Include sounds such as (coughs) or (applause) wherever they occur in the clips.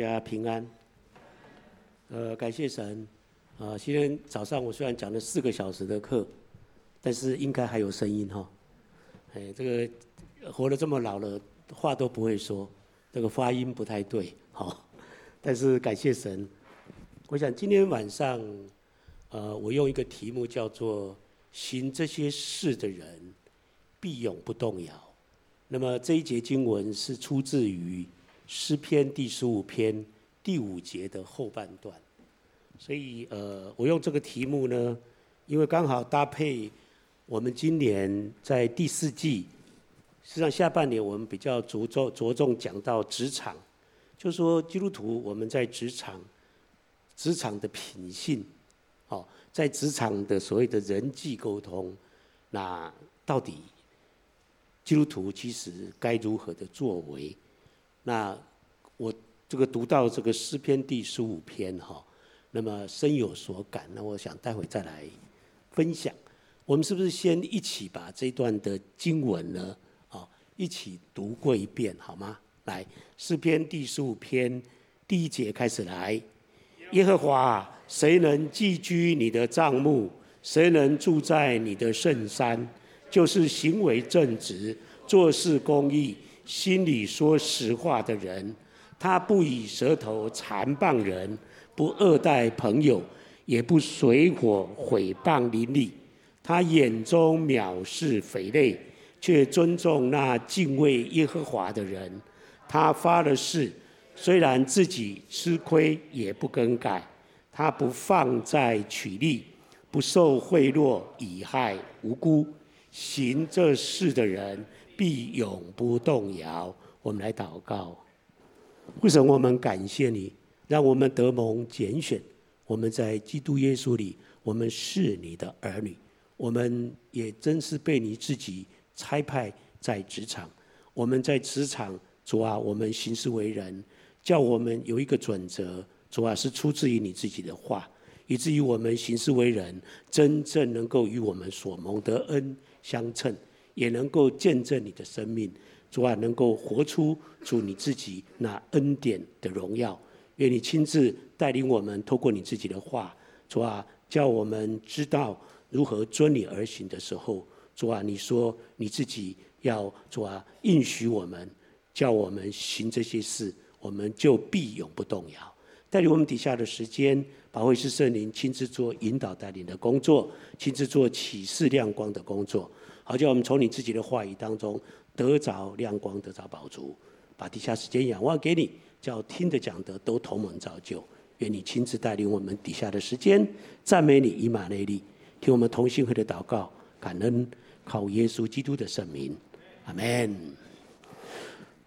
大家平安。呃，感谢神。啊，今天早上我虽然讲了四个小时的课，但是应该还有声音哈。哎，这个活了这么老了，话都不会说，这个发音不太对，好。但是感谢神，我想今天晚上，呃，我用一个题目叫做“行这些事的人，必永不动摇”。那么这一节经文是出自于诗篇第十五篇第五节的后半段，所以呃，我用这个题目呢，因为刚好搭配我们今年在第四季，实际上下半年我们比较着重着重讲到职场，就说基督徒我们在职场，职场的品性，哦，在职场的所谓的人际沟通，那到底？基督徒其实该如何的作为？那我这个读到这个诗篇第十五篇哈，那么深有所感。那我想待会再来分享。我们是不是先一起把这段的经文呢，啊，一起读过一遍好吗？来，诗篇第十五篇第一节开始来。耶和华，谁能寄居你的帐幕？谁能住在你的圣山？就是行为正直、做事公义、心里说实话的人。他不以舌头残谤人，不恶待朋友，也不随伙毁谤邻里。他眼中藐视肥类，却尊重那敬畏耶和华的人。他发了誓，虽然自己吃亏，也不更改。他不放债取利，不受贿赂，以害无辜。行这事的人必永不动摇。我们来祷告，父神，我们感谢你，让我们得蒙拣选。我们在基督耶稣里，我们是你的儿女。我们也真是被你自己差派在职场。我们在职场，主啊，我们行事为人，叫我们有一个准则，主啊，是出自于你自己的话，以至于我们行事为人，真正能够与我们所蒙的恩。相称，也能够见证你的生命，主啊，能够活出主你自己那恩典的荣耀。愿你亲自带领我们，透过你自己的话，主啊，叫我们知道如何遵你而行的时候，主啊，你说你自己要主啊应许我们，叫我们行这些事，我们就必永不动摇。带领我们底下的时间。保惠师圣灵亲自做引导带领的工作，亲自做启示亮光的工作，好叫我们从你自己的话语当中得着亮光，得着宝珠。把底下时间仰望给你，叫听的讲的都同门造就。愿你亲自带领我们底下的时间，赞美你以马内利，听我们同心会的祷告，感恩靠耶稣基督的圣名，阿门。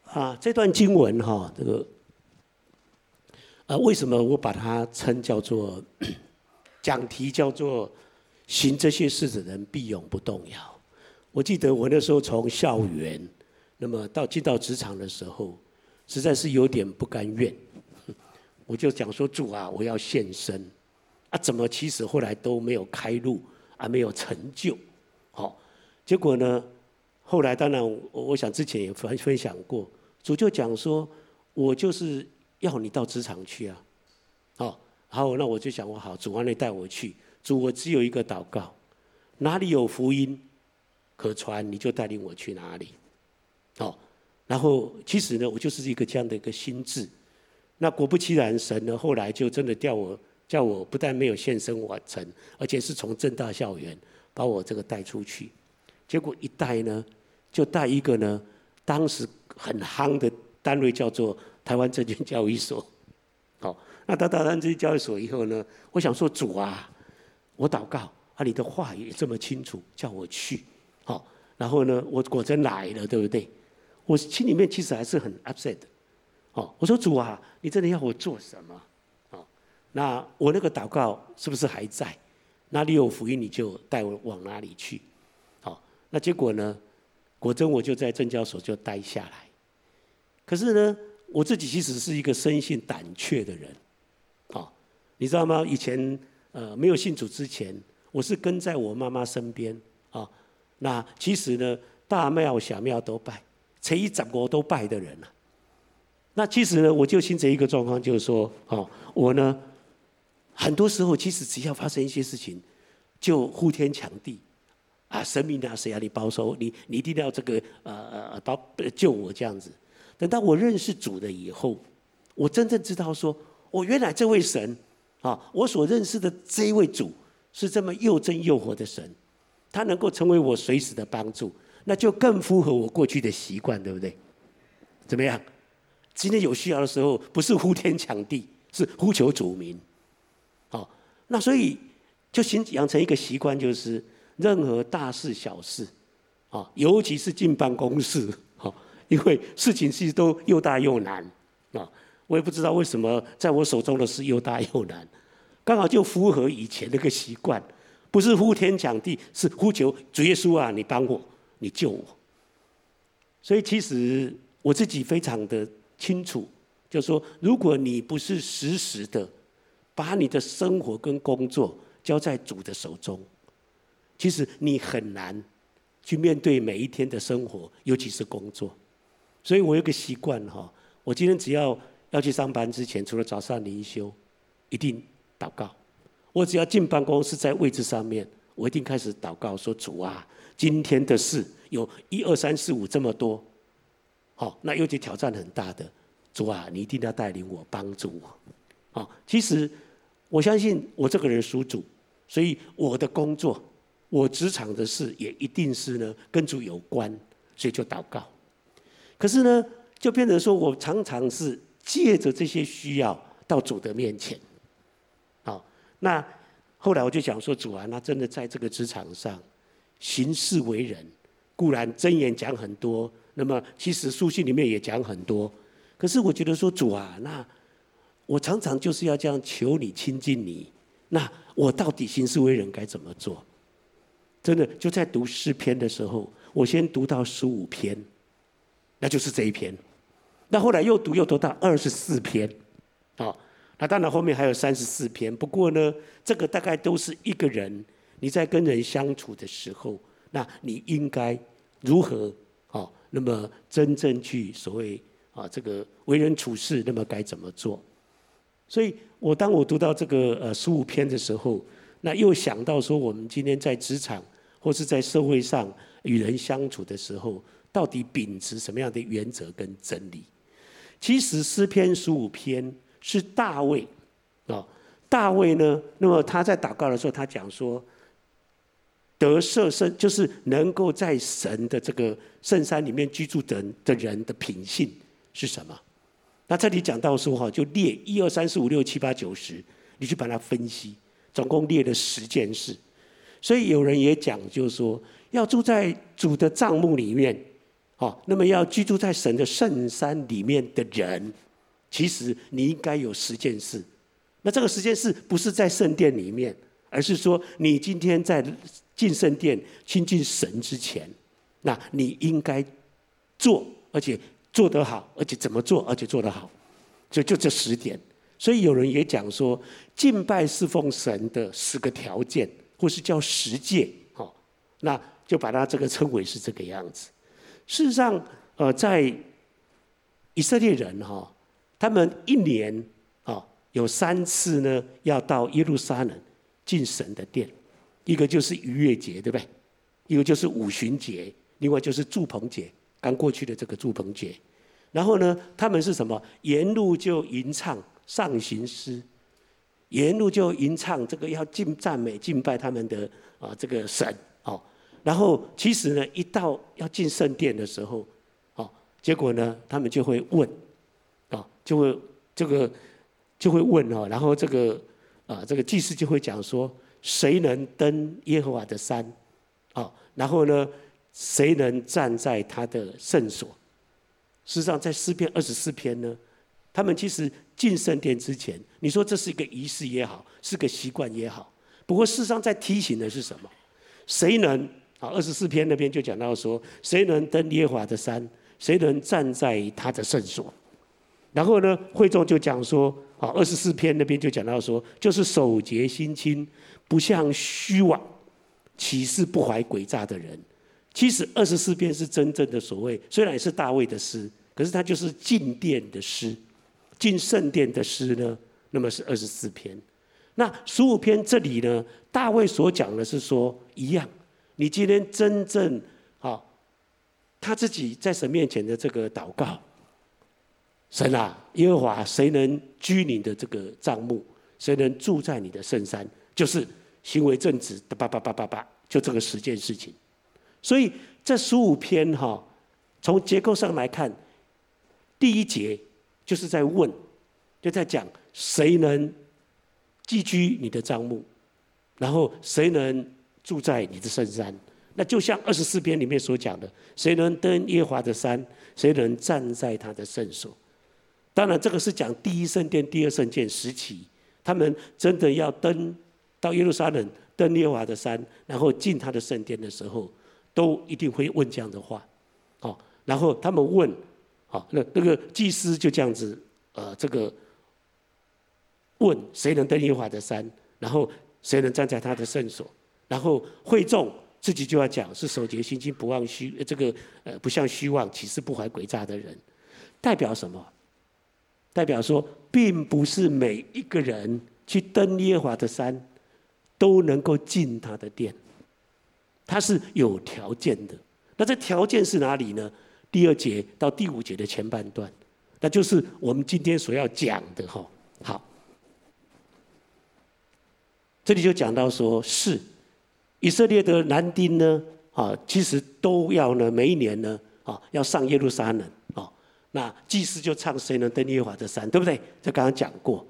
啊，这段经文哈，这个。啊，为什么我把它称叫做 (coughs) 讲题叫做行这些事的人必永不动摇？我记得我那时候从校园，那么到进到职场的时候，实在是有点不甘愿。(laughs) 我就讲说主啊，我要献身啊，怎么其实后来都没有开路啊，没有成就。好，结果呢，后来当然我我想之前也分分享过，主就讲说我就是。要你到职场去啊，好，好，那我就想，我好，主啊，你带我去。主，我只有一个祷告，哪里有福音可传，你就带领我去哪里。好，然后其实呢，我就是一个这样的一个心智。那果不其然，神呢后来就真的调我，叫我不但没有现身完成，而且是从正大校园把我这个带出去。结果一带呢，就带一个呢，当时很夯的单位叫做。台湾证券交易所，好，那到台湾证券交易所以后呢，我想说主啊，我祷告啊，你的话也这么清楚，叫我去，好，然后呢，我果真来了，对不对？我心里面其实还是很 upset 的，哦，我说主啊，你真的要我做什么？哦，那我那个祷告是不是还在？哪里有福音，你就带我往哪里去，好，那结果呢，果真我就在证交所就待下来，可是呢。我自己其实是一个生性胆怯的人，啊，你知道吗？以前呃没有信主之前，我是跟在我妈妈身边。那其实呢，大庙小庙都拜，初一十五都拜的人呐。那其实呢，我就形成一个状况，就是说，哦，我呢，很多时候其实只要发生一些事情，就呼天抢地，啊，神明啊，谁啊，你保守，你你一定要这个呃呃保救我这样子。等到我认识主了以后，我真正知道说，我原来这位神啊，我所认识的这一位主是这么又真又活的神，他能够成为我随时的帮助，那就更符合我过去的习惯，对不对？怎么样？今天有需要的时候，不是呼天抢地，是呼求主名。好，那所以就形养成一个习惯，就是任何大事小事，啊，尤其是进办公室，哈，因为事情其实都又大又难，啊，我也不知道为什么在我手中的事又大又难，刚好就符合以前那个习惯，不是呼天抢地，是呼求主耶稣啊，你帮我，你救我。所以其实我自己非常的。清楚，就是说，如果你不是时时的把你的生活跟工作交在主的手中，其实你很难去面对每一天的生活，尤其是工作。所以我有个习惯哈，我今天只要要去上班之前，除了早上灵修，一定祷告。我只要进办公室，在位置上面，我一定开始祷告，说主啊，今天的事有一二三四五这么多。好，那尤其挑战很大的主啊，你一定要带领我，帮助我。好，其实我相信我这个人属主，所以我的工作、我职场的事也一定是呢跟主有关，所以就祷告。可是呢，就变成说我常常是借着这些需要到主的面前。那后来我就想说，主啊，那真的在这个职场上行事为人，固然箴言讲很多。那么，其实书信里面也讲很多，可是我觉得说主啊，那我常常就是要这样求你亲近你，那我到底行事为人该怎么做？真的就在读诗篇的时候，我先读到十五篇，那就是这一篇，那后来又读又读到二十四篇，啊，那当然后面还有三十四篇。不过呢，这个大概都是一个人你在跟人相处的时候，那你应该如何？那么真正去所谓啊这个为人处事，那么该怎么做？所以我当我读到这个呃十五篇的时候，那又想到说，我们今天在职场或是在社会上与人相处的时候，到底秉持什么样的原则跟真理？其实诗篇十五篇是大卫啊，大卫呢，那么他在祷告的时候，他讲说。得赦身就是能够在神的这个圣山里面居住的的人的品性是什么？那这里讲到说哈，就列一二三四五六七八九十，你去把它分析，总共列了十件事。所以有人也讲，就是说要住在主的帐幕里面，哦，那么要居住在神的圣山里面的人，其实你应该有十件事。那这个十件事不是在圣殿里面，而是说你今天在。进圣殿亲近神之前，那你应该做，而且做得好，而且怎么做，而且做得好，就就这十点。所以有人也讲说，敬拜侍奉神的十个条件，或是叫十戒，哦，那就把它这个称为是这个样子。事实上，呃，在以色列人哈，他们一年啊有三次呢，要到耶路撒冷进神的殿。一个就是逾越节，对不对？一个就是五旬节，另外就是祝棚节，刚过去的这个祝棚节。然后呢，他们是什么？沿路就吟唱上行诗，沿路就吟唱这个要敬赞美敬拜他们的啊这个神哦。然后其实呢，一到要进圣殿的时候，哦，结果呢，他们就会问，就会这个就会问哦，然后这个啊这个祭司就会讲说。谁能登耶和华的山？啊，然后呢，谁能站在他的圣所？事实上，在诗篇二十四篇呢，他们其实进圣殿之前，你说这是一个仪式也好，是个习惯也好。不过，事实上在提醒的是什么？谁能啊？二十四篇那边就讲到说，谁能登耶和华的山？谁能站在他的圣所？然后呢，会众就讲说，啊，二十四篇那边就讲到说，就是手洁心清。不像虚妄、起誓不怀诡诈的人。其实二十四篇是真正的所谓，虽然也是大卫的诗，可是它就是进殿的诗，进圣殿的诗呢，那么是二十四篇。那十五篇这里呢，大卫所讲的是说一样，你今天真正啊，他自己在神面前的这个祷告，神啊，耶和华，谁能居你的这个帐幕？谁能住在你的圣山？就是行为正直的，叭叭叭叭叭，就这个十件事情。所以这十五篇哈，从结构上来看，第一节就是在问，就在讲谁能。寄居你的帐幕，然后谁能住在你的圣山？那就像二十四篇里面所讲的，谁能登耶和华的山？谁能站在他的圣所？当然，这个是讲第一圣殿、第二圣殿时期，他们真的要登到耶路撒冷，登耶和华的山，然后进他的圣殿的时候，都一定会问这样的话。哦，然后他们问，好，那那个祭司就这样子，呃，这个。问谁能登耶和华的山，然后谁能站在他的圣所，然后会众自己就要讲是守节心清不忘虚这个呃不向虚妄岂是不怀诡诈的人，代表什么？代表说，并不是每一个人去登耶和华的山都能够进他的殿，他是有条件的。那这条件是哪里呢？第二节到第五节的前半段，那就是我们今天所要讲的哈。好。这里就讲到说，是以色列的男丁呢，啊，其实都要呢，每一年呢，啊，要上耶路撒冷，那祭司就唱谁能登耶和华的山，对不对？这刚刚讲过，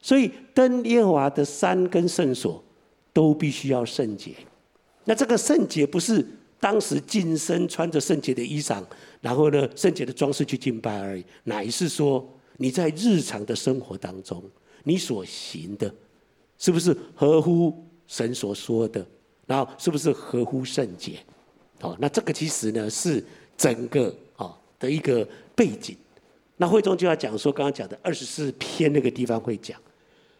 所以登耶和华的山跟圣所都必须要圣洁。那这个圣洁不是当时净身穿着圣洁的衣裳，然后呢，圣洁的装饰去敬拜而已，乃是说你在日常的生活当中，你所行的。是不是合乎神所说的？然后是不是合乎圣洁？哦，那这个其实呢是整个啊的一个背景。那会中就要讲说，刚刚讲的二十四篇那个地方会讲。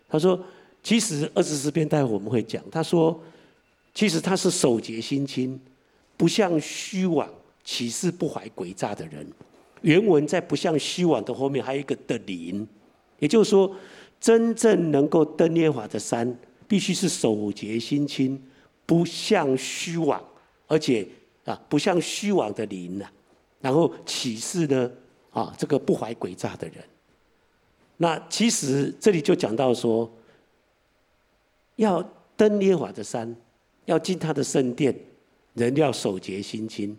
他说，其实二十四篇待会我们会讲。他说，其实他是守节心清，不像虚妄起誓不怀诡诈的人。原文在不像虚妄的后面还有一个的灵，也就是说。真正能够登耶和华的山，必须是守节心清，不像虚妄，而且啊，不像虚妄的灵呐。然后起誓呢，啊，这个不怀诡诈的人。那其实这里就讲到说，要登耶和华的山，要进他的圣殿，人要守节心清。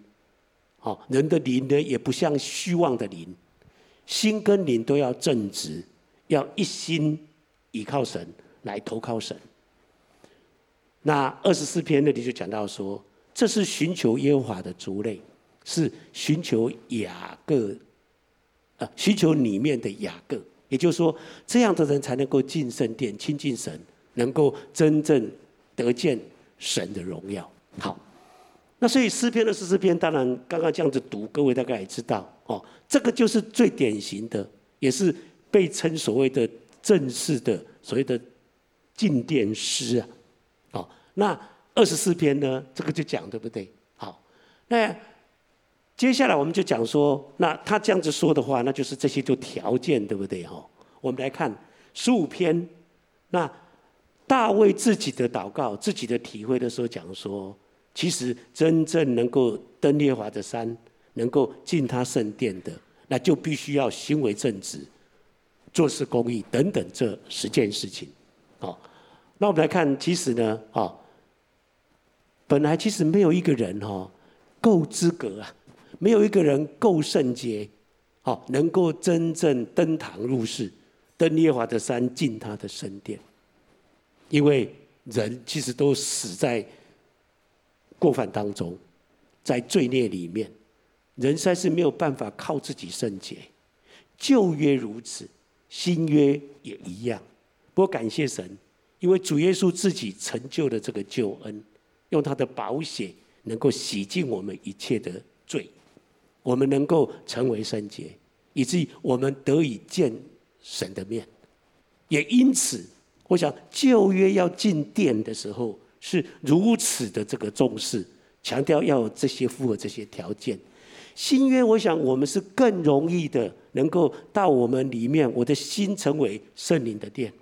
好，人的灵呢，也不像虚妄的灵，心跟灵都要正直。要一心倚靠神，来投靠神。那二十四篇那里就讲到说，这是寻求耶和华的族类，是寻求雅各，啊，需求里面的雅各。也就是说，这样的人才能够进圣殿亲近神，能够真正得见神的荣耀。好，那所以诗篇二十四篇，当然刚刚这样子读，各位大概也知道哦，这个就是最典型的，也是。被称所谓的正式的所谓的进殿诗啊，好，那二十四篇呢，这个就讲对不对？好，那接下来我们就讲说，那他这样子说的话，那就是这些就条件对不对？哈，我们来看十五篇，那大卫自己的祷告、自己的体会的时候讲说，其实真正能够登耶华的山，能够进他圣殿的，那就必须要行为正直。做事公义等等这十件事情，好，那我们来看，其实呢，啊，本来其实没有一个人哈够资格啊，没有一个人够圣洁，好，能够真正登堂入室，登耶华的山，进他的圣殿，因为人其实都死在过犯当中，在罪孽里面，人实在是没有办法靠自己圣洁，旧约如此。新约也一样，不过感谢神，因为主耶稣自己成就了这个救恩，用他的宝血能够洗净我们一切的罪，我们能够成为圣洁，以至于我们得以见神的面。也因此，我想旧约要进殿的时候是如此的这个重视，强调要有这些符合这些条件，新约，我想我们是更容易的，能够到我们里面，我的心成为圣灵的殿，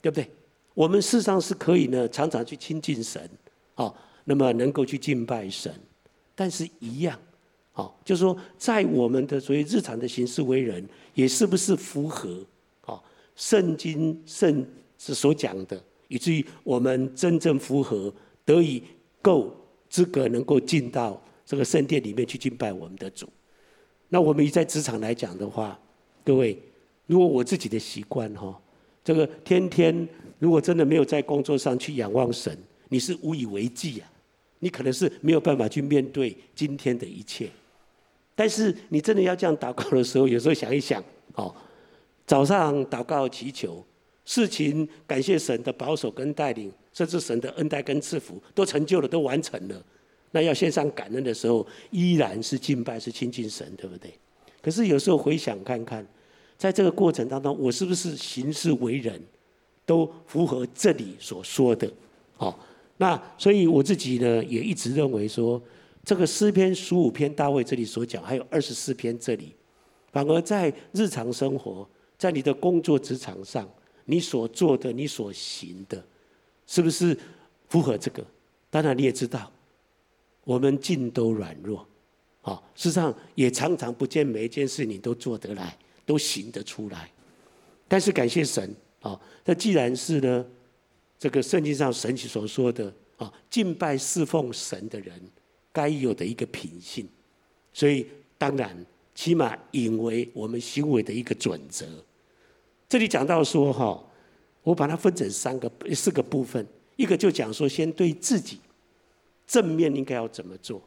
对不对？我们事实上是可以呢，常常去亲近神，啊，那么能够去敬拜神，但是一样，好，就是说，在我们的所谓日常的行事为人，也是不是符合，好，圣经圣是所讲的，以至于我们真正符合，得以够资格能够进到这个圣殿里面去敬拜我们的主。那我们以在职场来讲的话，各位，如果我自己的习惯哈，这个天天。如果真的没有在工作上去仰望神，你是无以为继啊！你可能是没有办法去面对今天的一切。但是你真的要这样祷告的时候，有时候想一想，哦，早上祷告祈求，事情感谢神的保守跟带领，甚至神的恩待跟赐福都成就了，都完成了。那要献上感恩的时候，依然是敬拜，是亲近神，对不对？可是有时候回想看看，在这个过程当中，我是不是行事为人？都符合这里所说的，好，那所以我自己呢也一直认为说，这个诗篇十五篇大卫这里所讲，还有二十四篇这里，反而在日常生活，在你的工作职场上，你所做的、你所行的，是不是符合这个？当然你也知道，我们尽都软弱，啊，事实上也常常不见每一件事你都做得来，都行得出来，但是感谢神。啊，那既然是呢，这个圣经上神所说的啊，敬拜侍奉神的人该有的一个品性，所以当然起码引为我们行为的一个准则。这里讲到说哈，我把它分成三个四个部分，一个就讲说先对自己正面应该要怎么做，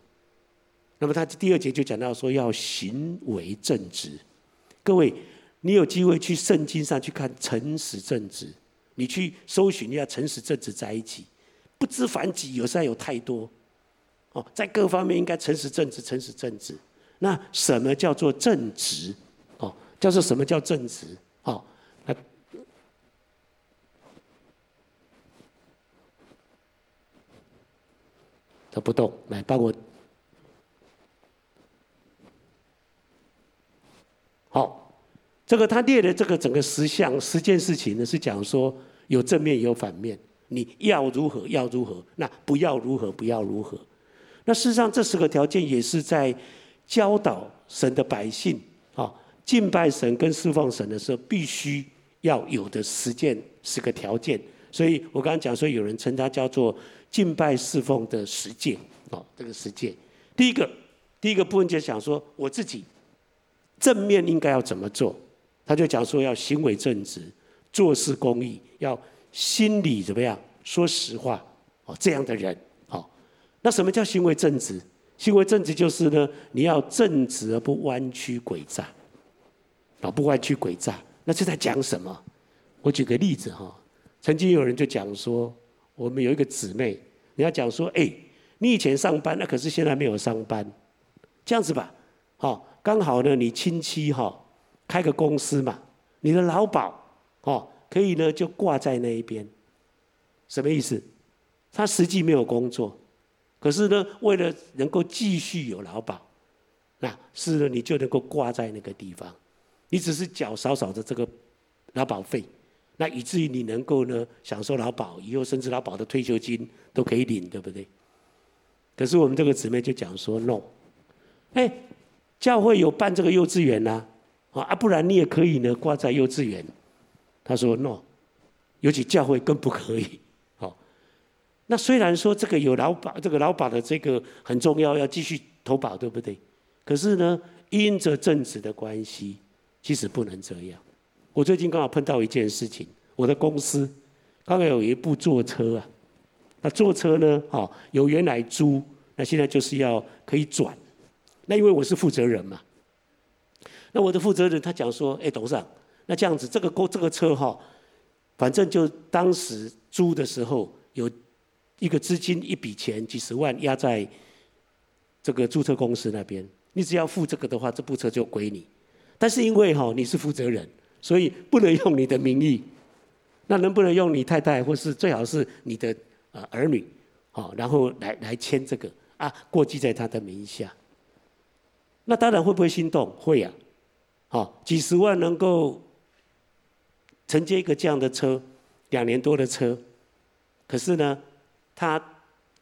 那么他第二节就讲到说要行为正直，各位。你有机会去圣经上去看诚实正直，你去搜寻一下诚实正直在一起，不知凡几，有时候有太多，哦，在各方面应该诚实正直，诚实正直。那什么叫做正直？哦，叫做什么叫正直？哦，来，他不动，来帮我，好。这个他列的这个整个十项十件事情呢，是讲说有正面有反面，你要如何要如何，那不要如何不要如何。那事实上这十个条件也是在教导神的百姓啊，敬拜神跟侍奉神的时候必须要有的十件十个条件。所以我刚刚讲说，有人称它叫做敬拜侍奉的十践啊，这个十践。第一个第一个部分就讲说我自己正面应该要怎么做。他就讲说要行为正直，做事公义，要心里怎么样说实话哦，这样的人。那什么叫行为正直？行为正直就是呢，你要正直而不弯曲诡诈，啊，不弯曲诡诈。那这在讲什么？我举个例子哈，曾经有人就讲说，我们有一个姊妹，你要讲说，哎，你以前上班，那可是现在没有上班，这样子吧，好，刚好呢，你亲戚哈。开个公司嘛，你的劳保哦，可以呢就挂在那一边，什么意思？他实际没有工作，可是呢，为了能够继续有劳保，那是呢你就能够挂在那个地方，你只是缴少少的这个劳保费，那以至于你能够呢享受劳保，以后甚至劳保的退休金都可以领，对不对？可是我们这个姊妹就讲说，no，哎，教会有办这个幼稚园呐、啊。啊，不然你也可以呢，挂在幼稚园。他说：“no，尤其教会更不可以。”那虽然说这个有劳保，这个劳保的这个很重要，要继续投保，对不对？可是呢，因着政治的关系，其实不能这样。我最近刚好碰到一件事情，我的公司刚好有一部座车啊，那座车呢，哈，由原来租，那现在就是要可以转。那因为我是负责人嘛。那我的负责人他讲说：“哎，董事长，那这样子，这个公这个车哈，反正就当时租的时候有一个资金一笔钱几十万压在这个租车公司那边，你只要付这个的话，这部车就归你。但是因为哈你是负责人，所以不能用你的名义。(laughs) 那能不能用你太太或是最好是你的呃儿女，好，然后来来签这个啊，过继在他的名下。那当然会不会心动？会呀、啊，好，几十万能够承接一个这样的车，两年多的车，可是呢，它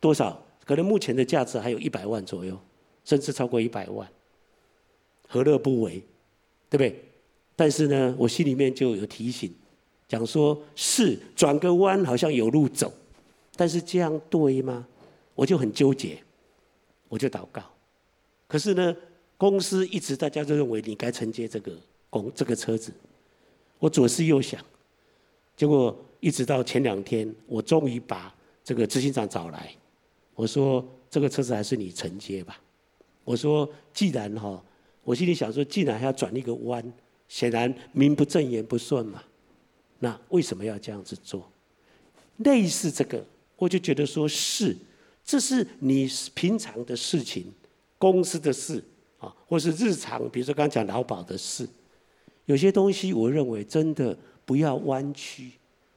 多少？可能目前的价值还有一百万左右，甚至超过一百万，何乐不为？对不对？但是呢，我心里面就有提醒，讲说是转个弯好像有路走，但是这样对吗？我就很纠结，我就祷告。可是呢，公司一直大家都认为你该承接这个公这个车子，我左思右想，结果一直到前两天，我终于把这个执行长找来，我说这个车子还是你承接吧。我说既然哈，我心里想说，既然还要转一个弯，显然名不正言不顺嘛，那为什么要这样子做？类似这个，我就觉得说是，这是你平常的事情。公司的事啊，或是日常，比如说刚讲劳保的事，有些东西我认为真的不要弯曲，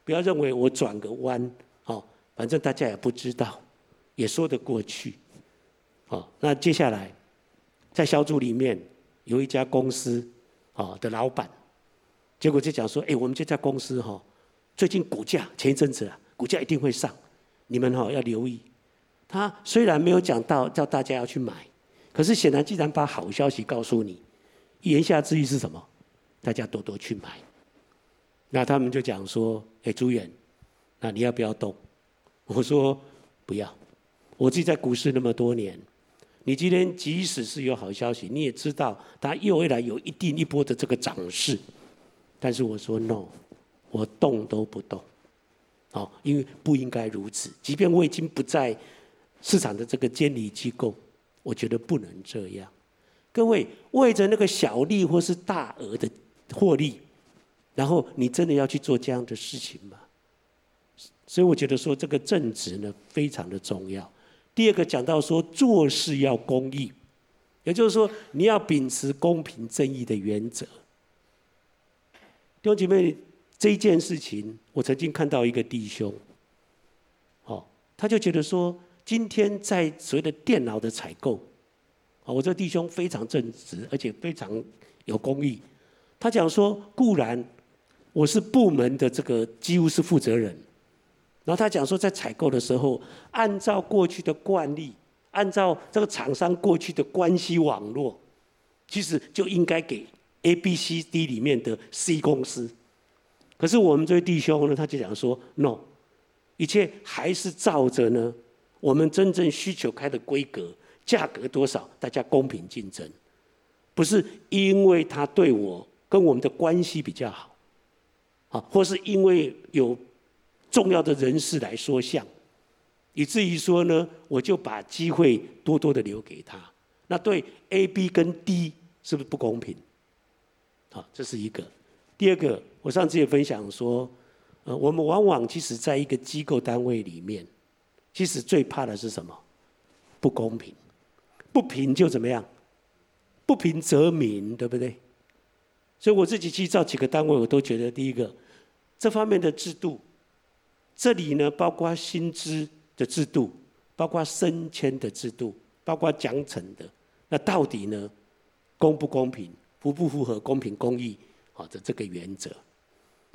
不要认为我转个弯，反正大家也不知道，也说得过去。好，那接下来在小组里面有一家公司啊的老板，结果就讲说，哎，我们这家公司哈，最近股价前一阵子啊，股价一定会上，你们哈要留意。他虽然没有讲到叫大家要去买。可是显然，既然把好消息告诉你，言下之意是什么？大家多多去买。那他们就讲说：“哎，朱远，那你要不要动？”我说：“不要。我自己在股市那么多年，你今天即使是有好消息，你也知道它又会来有一定一波的这个涨势。但是我说 no，我动都不动。哦，因为不应该如此。即便我已经不在市场的这个监理机构。”我觉得不能这样，各位为着那个小利或是大额的获利，然后你真的要去做这样的事情吗？所以我觉得说这个正直呢非常的重要。第二个讲到说做事要公义，也就是说你要秉持公平正义的原则。弟兄姐妹，这一件事情我曾经看到一个弟兄，哦，他就觉得说。今天在所谓的电脑的采购，啊，我这弟兄非常正直，而且非常有公义。他讲说，固然我是部门的这个几乎是负责人，然后他讲说，在采购的时候，按照过去的惯例，按照这个厂商过去的关系网络，其实就应该给 A、B、C、D 里面的 C 公司。可是我们这位弟兄呢，他就讲说，no，一切还是照着呢。我们真正需求开的规格，价格多少，大家公平竞争，不是因为他对我跟我们的关系比较好，啊，或是因为有重要的人士来说项，以至于说呢，我就把机会多多的留给他。那对 A、B 跟 D 是不是不公平？好，这是一个。第二个，我上次也分享说，呃，我们往往其实在一个机构单位里面。其实最怕的是什么？不公平，不平就怎么样？不平则鸣，对不对？所以我自己去找几个单位，我都觉得第一个，这方面的制度，这里呢包括薪资的制度，包括升迁的制度，包括奖惩的，那到底呢，公不公平，符不符合公平公义好的这个原则？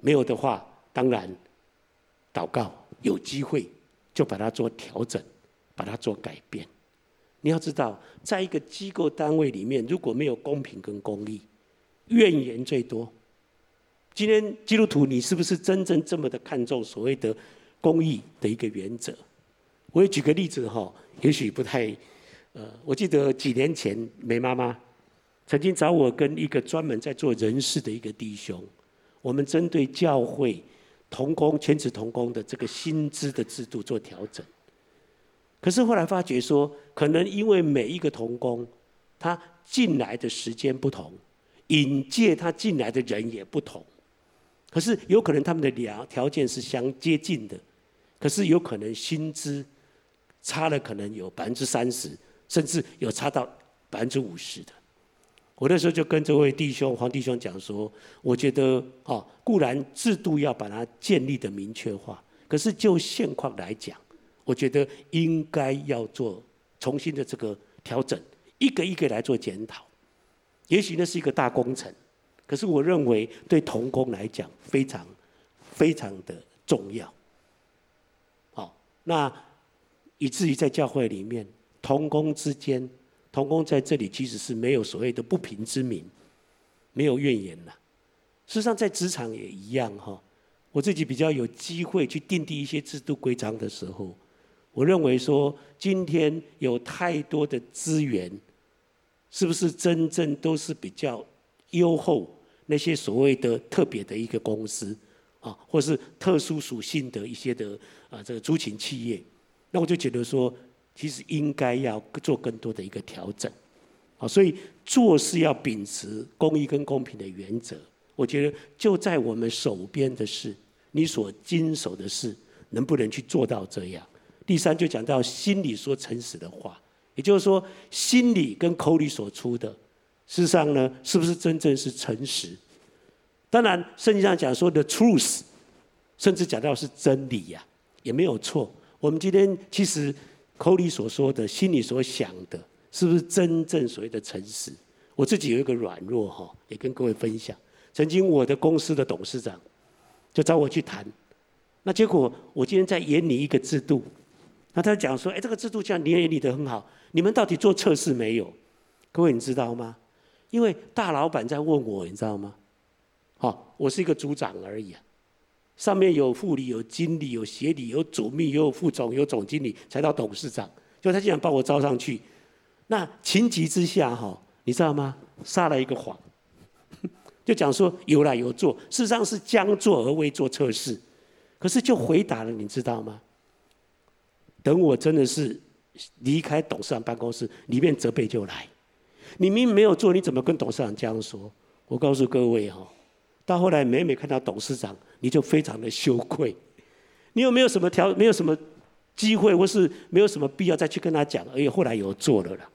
没有的话，当然祷告有机会。就把它做调整，把它做改变。你要知道，在一个机构单位里面，如果没有公平跟公义，怨言最多。今天基督徒，你是不是真正这么的看重所谓的公义的一个原则？我也举个例子哈，也许不太……呃，我记得几年前梅妈妈曾经找我跟一个专门在做人事的一个弟兄，我们针对教会。童工、全职童工的这个薪资的制度做调整，可是后来发觉说，可能因为每一个童工他进来的时间不同，引介他进来的人也不同，可是有可能他们的条条件是相接近的，可是有可能薪资差了可能有百分之三十，甚至有差到百分之五十的。我那时候就跟这位弟兄黄弟兄讲说，我觉得哦，固然制度要把它建立的明确化，可是就现况来讲，我觉得应该要做重新的这个调整，一个一个来做检讨。也许那是一个大工程，可是我认为对同工来讲非常非常的重要。好，那以至于在教会里面，同工之间，同工在这里其实是没有所谓的不平之鸣，没有怨言了。事实上，在职场也一样哈。我自己比较有机会去订定一些制度规章的时候，我认为说，今天有太多的资源，是不是真正都是比较优厚那些所谓的特别的一个公司啊，或是特殊属性的一些的啊这个族群企业，那我就觉得说，其实应该要做更多的一个调整，啊，所以做事要秉持公义跟公平的原则。我觉得就在我们手边的事，你所经手的事，能不能去做到这样？第三就讲到心里说诚实的话，也就是说，心里跟口里所出的，事实上呢，是不是真正是诚实？当然，圣经上讲说的 truth，甚至讲到是真理呀、也没有错。我们今天其实口里所说的，心里所想的，是不是真正所谓的诚实？我自己有一个软弱哈，也跟各位分享。曾经我的公司的董事长就找我去谈，那结果我今天在演你一个制度，那他讲说：“哎，这个制度这样你也演得很好，你们到底做测试没有？”各位你知道吗？因为大老板在问我，你知道吗？好，我是一个组长而已，上面有副理、有经理、有协理、有主秘、有副总、有总经理，才到董事长。就他竟然把我招上去，那情急之下哈，你知道吗？撒了一个谎。(laughs) 就讲说有来有做，事实上是将做而未做测试，可是就回答了，你知道吗？等我真的是离开董事长办公室，里面责备就来。你明明没有做，你怎么跟董事长这样说？我告诉各位哈，到后来每每看到董事长，你就非常的羞愧。你有没有什么条，没有什么机会，或是没有什么必要再去跟他讲？而且后来有做了啦，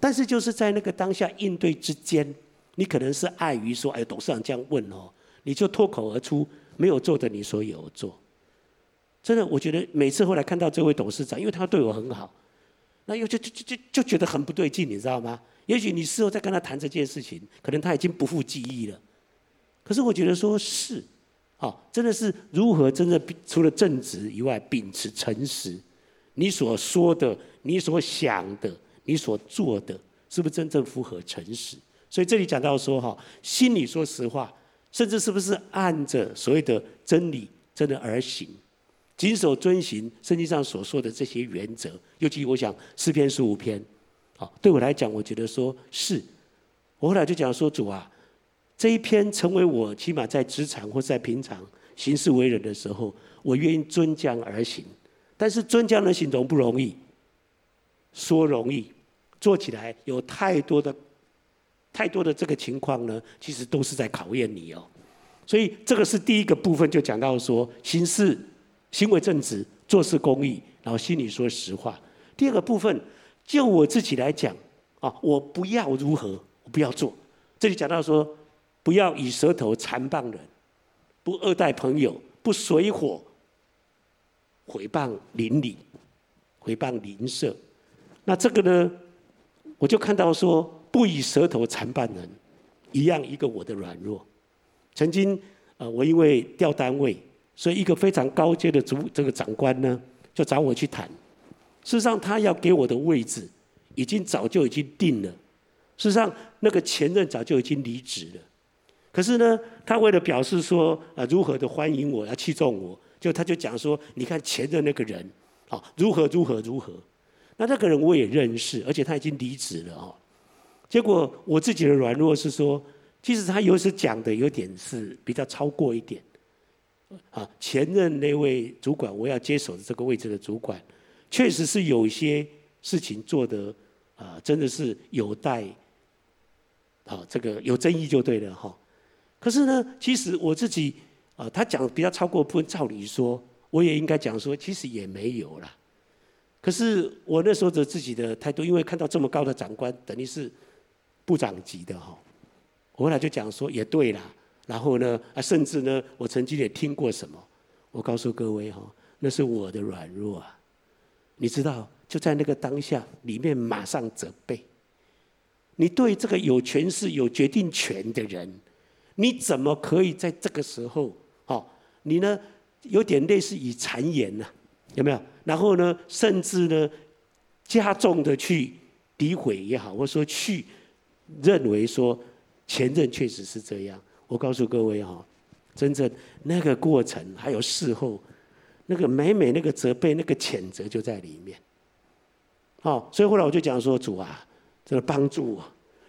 但是就是在那个当下应对之间。你可能是碍于说，哎，董事长这样问哦，你就脱口而出，没有做的你说有做。真的，我觉得每次后来看到这位董事长，因为他对我很好，那又就就就就就觉得很不对劲，你知道吗？也许你事后再跟他谈这件事情，可能他已经不复记忆了。可是我觉得说是，哦，真的是如何真的除了正直以外，秉持诚实，你所说的、你所想的、你所做的，是不是真正符合诚实？所以这里讲到说哈，心里说实话，甚至是不是按着所谓的真理真的而行，谨守遵行圣经上所说的这些原则。尤其我想诗篇十五篇，啊，对我来讲，我觉得说是。我后来就讲说主啊，这一篇成为我起码在职场或在平常行事为人的时候，我愿意遵将而行。但是遵将而行容不容易？说容易，做起来有太多的。太多的这个情况呢，其实都是在考验你哦。所以这个是第一个部分，就讲到说行事行为正直，做事公义，然后心里说实话。第二个部分，就我自己来讲啊，我不要如何，我不要做。这里讲到说，不要以舌头残谤人，不恶待朋友，不随火毁谤邻里，毁谤邻舍。那这个呢，我就看到说。不以舌头残谤人，一样一个我的软弱。曾经，呃，我因为调单位，所以一个非常高阶的主这个长官呢，就找我去谈。事实上，他要给我的位置，已经早就已经定了。事实上，那个前任早就已经离职了。可是呢，他为了表示说，呃，如何的欢迎我，要器重我，就他就讲说，你看前任那个人，啊，如何如何如何。那那个人我也认识，而且他已经离职了哦。结果我自己的软弱是说，其实他有时讲的有点是比较超过一点，啊，前任那位主管我要接手的这个位置的主管，确实是有些事情做的啊，真的是有待，啊，这个有争议就对了哈。可是呢，其实我自己啊，他讲比较超过部分，照理说我也应该讲说，其实也没有啦。可是我那时候的自己的态度，因为看到这么高的长官，等于是。部长级的哈，我后来就讲说也对啦，然后呢啊，甚至呢，我曾经也听过什么，我告诉各位哈，那是我的软弱啊，你知道，就在那个当下里面马上责备，你对这个有权势、有决定权的人，你怎么可以在这个时候，哦，你呢有点类似于谗言呐，有没有？然后呢，甚至呢加重的去诋毁也好，或者说去认为说前任确实是这样。我告诉各位哈，真正那个过程还有事后，那个每每那个责备、那个谴责就在里面。哦，所以后来我就讲说，主啊。这个帮助我，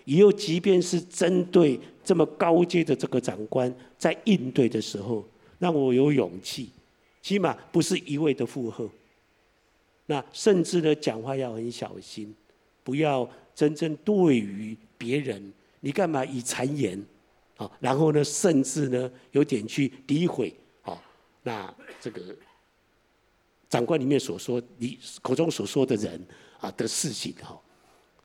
以后即便是针对这么高阶的这个长官，在应对的时候，让我有勇气，起码不是一味的附和。那甚至呢，讲话要很小心，不要真正对于别人，你干嘛以谗言？啊，然后呢，甚至呢，有点去诋毁。啊，那这个长官里面所说，你口中所说的人啊的事情，哈。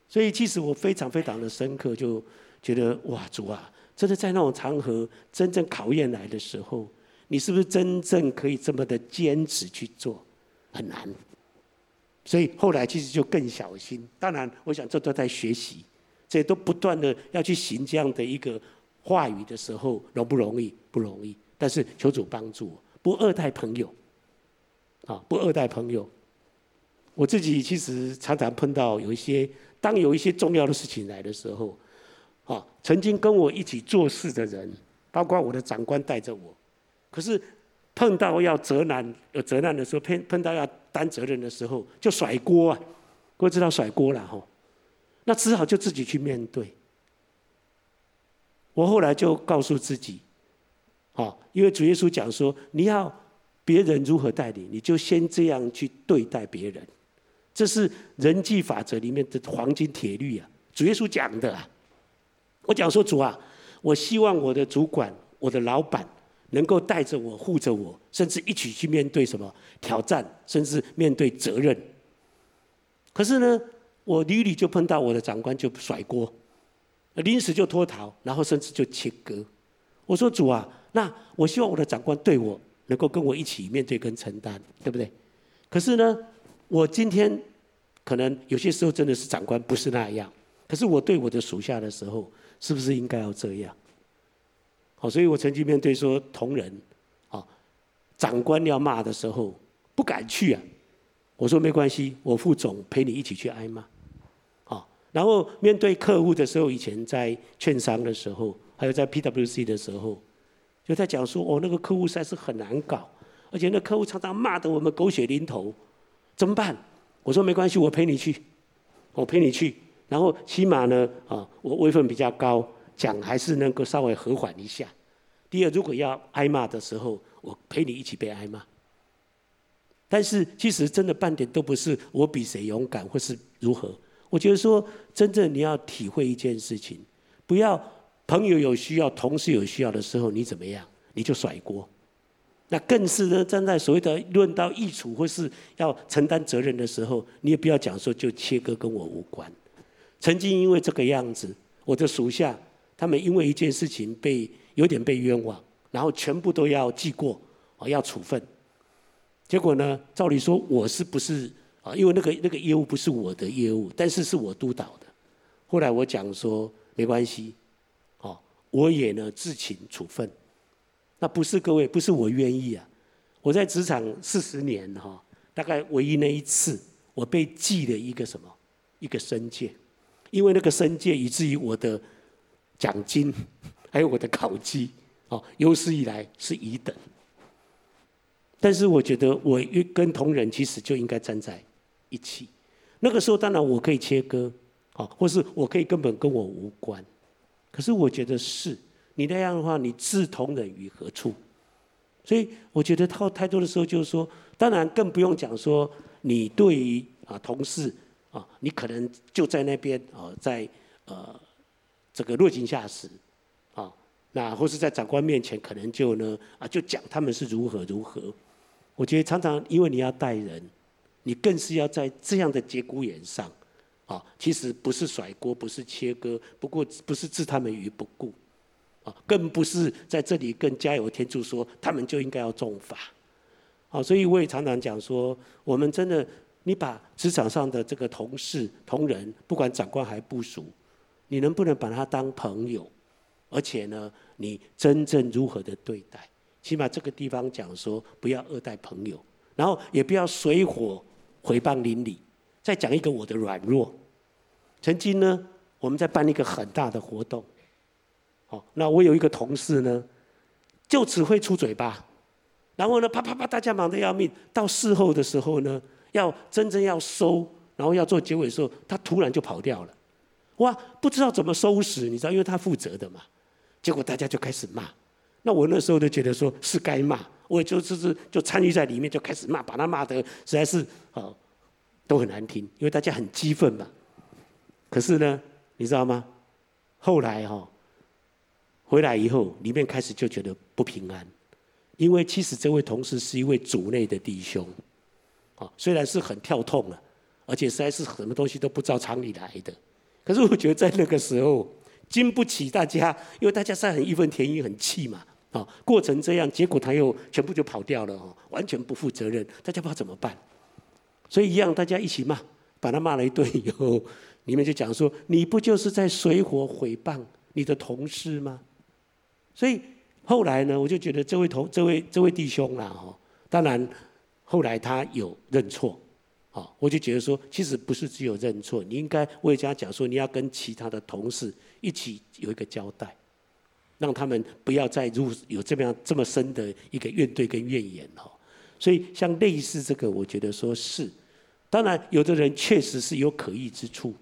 所以，其实我非常非常的深刻，就觉得哇，主啊，真的在那种场合，真正考验来的时候，你是不是真正可以这么的坚持去做？很难。所以后来其实就更小心。当然，我想这都在学习，这都不断的要去行这样的一个话语的时候，容不容易？不容易。但是求主帮助，不二代朋友，啊，不二待朋友。我自己其实常常碰到有一些。当有一些重要的事情来的时候，啊，曾经跟我一起做事的人，包括我的长官带着我，可是碰到要责难、有责难的时候，碰碰到要担责任的时候，就甩锅啊！各位知道甩锅了哈，那只好就自己去面对。我后来就告诉自己，啊，因为主耶稣讲说，你要别人如何待你，你就先这样去对待别人。这是人际法则里面的黄金铁律啊！主耶稣讲的啊。我讲说主啊，我希望我的主管、我的老板能够带着我、护着我，甚至一起去面对什么挑战，甚至面对责任。可是呢，我屡屡就碰到我的长官就甩锅，临时就脱逃，然后甚至就切割。我说主啊，那我希望我的长官对我能够跟我一起面对跟承担，对不对？可是呢，我今天可能有些时候真的是长官不是那样，可是我对我的属下的时候，是不是应该要这样？好，所以我曾经面对说同仁，啊，长官要骂的时候不敢去啊，我说没关系，我副总陪你一起去挨骂，啊，然后面对客户的时候，以前在券商的时候，还有在 PWC 的时候，就在讲说哦，那个客户实在是很难搞，而且那客户常常骂得我们狗血淋头。怎么办？我说没关系，我陪你去，我陪你去。然后起码呢，啊，我位份比较高，讲还是能够稍微和缓一下。第二，如果要挨骂的时候，我陪你一起被挨骂。但是其实真的半点都不是我比谁勇敢或是如何。我觉得说，真正你要体会一件事情，不要朋友有需要、同事有需要的时候，你怎么样，你就甩锅。那更是呢，站在所谓的论到益处或是要承担责任的时候，你也不要讲说就切割跟我无关。曾经因为这个样子，我的属下他们因为一件事情被有点被冤枉，然后全部都要记过啊，要处分。结果呢，照理说我是不是啊？因为那个那个业务不是我的业务，但是是我督导的。后来我讲说没关系，我也呢自请处分。那不是各位，不是我愿意啊！我在职场四十年哈，大概唯一那一次，我被记了一个什么，一个申诫，因为那个申诫，以至于我的奖金 (laughs) 还有我的考绩，哦，有史以来是乙等。但是我觉得，我跟同仁其实就应该站在一起。那个时候，当然我可以切割，啊，或是我可以根本跟我无关。可是我觉得是。你那样的话，你置同仁于何处？所以我觉得他太多的时候就是说，当然更不用讲说，你对于啊同事啊，你可能就在那边啊，在呃这个落井下石啊，那或是在长官面前可能就呢啊就讲他们是如何如何。我觉得常常因为你要带人，你更是要在这样的节骨眼上啊，其实不是甩锅，不是切割，不过不是置他们于不顾。啊，更不是在这里更加油添醋说他们就应该要重罚，好，所以我也常常讲说，我们真的，你把职场上的这个同事同仁，不管长官还部属，你能不能把他当朋友？而且呢，你真正如何的对待？起码这个地方讲说，不要恶待朋友，然后也不要水火毁谤邻里。再讲一个我的软弱。曾经呢，我们在办一个很大的活动，好，那我有一个同事呢，就只会出嘴巴，然后呢，啪啪啪，大家忙得要命。到事后的时候呢，要真正要收，然后要做结尾的时候，他突然就跑掉了。哇，不知道怎么收拾，你知道，因为他负责的嘛。结果大家就开始骂，那我那时候就觉得说是该骂，我就就是就参与在里面，就开始骂，把他骂得实在是啊都很难听，因为大家很激愤嘛。可是呢，你知道吗？后来哈回来以后，里面开始就觉得不平安，因为其实这位同事是一位主内的弟兄，啊，虽然是很跳痛了，而且实在是什么东西都不照常理来的，可是我觉得在那个时候。经不起大家，因为大家在很义愤填膺，很气嘛，啊，过程这样，结果他又全部就跑掉了，哦，完全不负责任，大家不知道怎么办，所以一样，大家一起骂，把他骂了一顿以后，里面就讲说，你不就是在水火毁谤你的同事吗？所以后来呢，我就觉得这位同这位这位弟兄啦，哦，当然后来他有认错。好，我就觉得说，其实不是只有认错，你应该我也跟他讲说，你要跟其他的同事一起有一个交代，让他们不要再入有这么样这么深的一个怨怼跟怨言哈。所以像类似这个，我觉得说是，当然有的人确实是有可疑之处，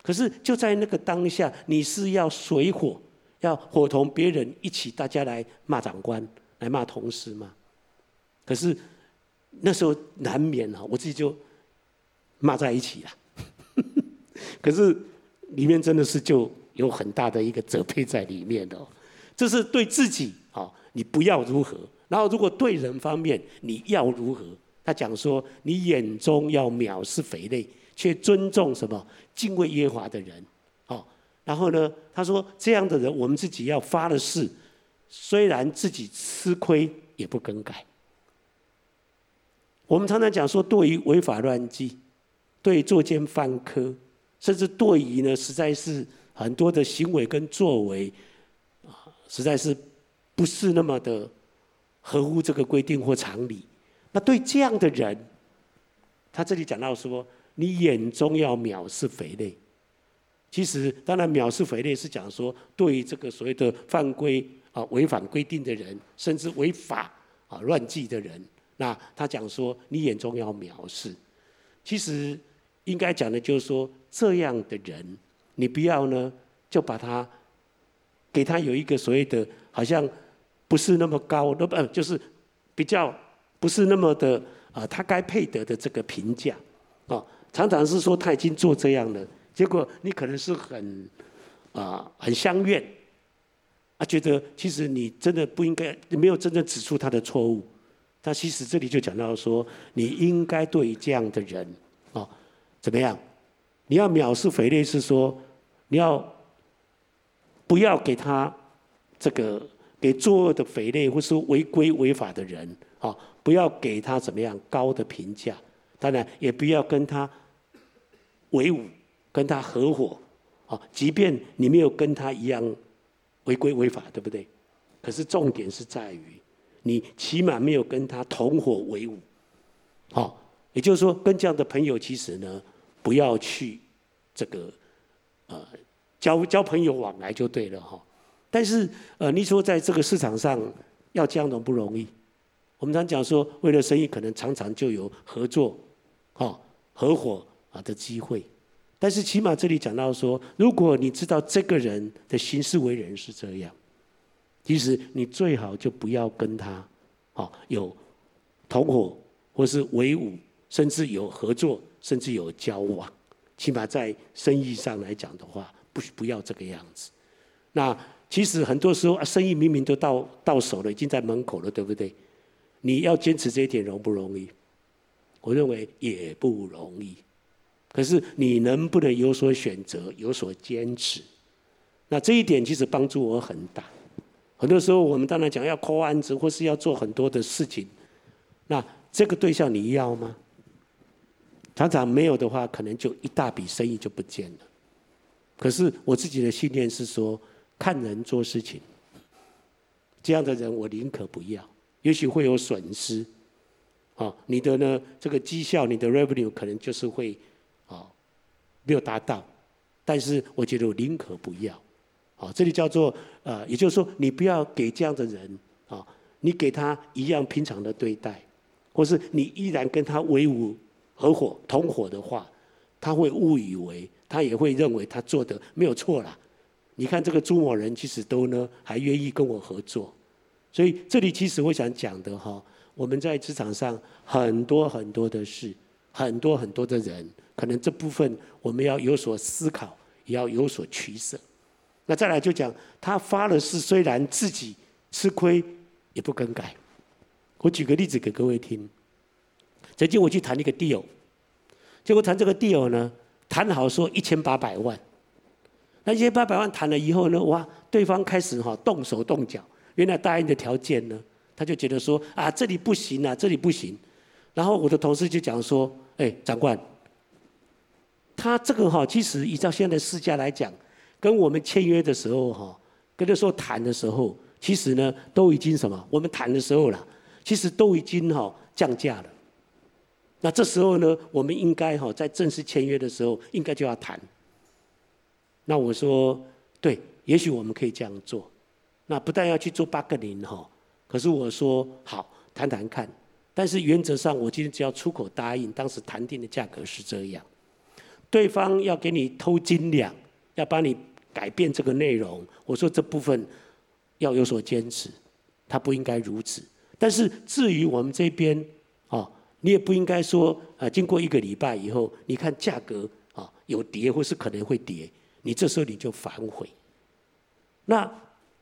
可是就在那个当下，你是要水火，要伙同别人一起，大家来骂长官，来骂同事吗？可是。那时候难免啊，我自己就骂在一起了。(laughs) 可是里面真的是就有很大的一个责备在里面的。这是对自己啊，你不要如何；然后如果对人方面你要如何？他讲说，你眼中要藐视匪类，却尊重什么？敬畏耶和华的人。哦，然后呢，他说这样的人，我们自己要发了誓，虽然自己吃亏，也不更改。我们常常讲说，对于违法乱纪，对作奸犯科，甚至对于呢，实在是很多的行为跟作为，啊，实在是不是那么的合乎这个规定或常理。那对这样的人，他这里讲到说，你眼中要藐视匪类。其实，当然藐视匪类是讲说，对这个所谓的犯规啊、违反规定的人，甚至违法啊、乱纪的人。那他讲说，你眼中要藐视，其实应该讲的就是说，这样的人，你不要呢，就把他给他有一个所谓的，好像不是那么高，那不就是比较不是那么的啊，他该配得的这个评价啊，常常是说他已经做这样了，结果你可能是很啊很相怨，啊觉得其实你真的不应该，你没有真正指出他的错误。他其实这里就讲到说，你应该对这样的人，哦，怎么样？你要藐视匪类，是说你要不要给他这个给作恶的匪类或是违规违法的人，啊，不要给他怎么样高的评价。当然，也不要跟他为伍，跟他合伙，啊，即便你没有跟他一样违规违法，对不对？可是重点是在于。你起码没有跟他同伙为伍，好，也就是说，跟这样的朋友，其实呢，不要去这个呃交交朋友往来就对了哈。但是呃，你说在这个市场上要这样都不容易。我们常讲说，为了生意，可能常常就有合作、哈合伙啊的机会。但是起码这里讲到说，如果你知道这个人的行事为人是这样。其实你最好就不要跟他，好有同伙或是为伍，甚至有合作，甚至有交往。起码在生意上来讲的话，不不要这个样子。那其实很多时候啊，生意明明都到到手了，已经在门口了，对不对？你要坚持这一点容不容易？我认为也不容易。可是你能不能有所选择，有所坚持？那这一点其实帮助我很大。很多时候，我们当然讲要扣案子，或是要做很多的事情。那这个对象你要吗？常常没有的话，可能就一大笔生意就不见了。可是我自己的信念是说，看人做事情，这样的人我宁可不要，也许会有损失。啊，你的呢这个绩效，你的 revenue 可能就是会啊没有达到，但是我觉得我宁可不要。啊，这里叫做呃，也就是说，你不要给这样的人啊，你给他一样平常的对待，或是你依然跟他为伍合伙同伙的话，他会误以为，他也会认为他做的没有错啦。你看这个朱某人其实都呢还愿意跟我合作，所以这里其实我想讲的哈。我们在职场上很多很多的事，很多很多的人，可能这部分我们要有所思考，也要有所取舍。那再来就讲，他发了誓，虽然自己吃亏，也不更改。我举个例子给各位听。曾经我去谈一个 deal，结果谈这个 deal 呢，谈好说一千八百万。那一千八百万谈了以后呢，哇，对方开始哈动手动脚，原来答应的条件呢？他就觉得说啊，这里不行啊，这里不行。然后我的同事就讲说，哎，长官，他这个哈，其实依照现在的市价来讲，跟我们签约的时候哈，跟他说谈的时候，其实呢都已经什么？我们谈的时候了，其实都已经哈降价了。那这时候呢，我们应该哈在正式签约的时候，应该就要谈。那我说，对，也许我们可以这样做。那不但要去做八个零哈。可是我说好谈谈看，但是原则上我今天只要出口答应，当时谈定的价格是这样，对方要给你偷斤两，要帮你改变这个内容，我说这部分要有所坚持，他不应该如此。但是至于我们这边啊，你也不应该说啊，经过一个礼拜以后，你看价格啊有跌或是可能会跌，你这时候你就反悔，那。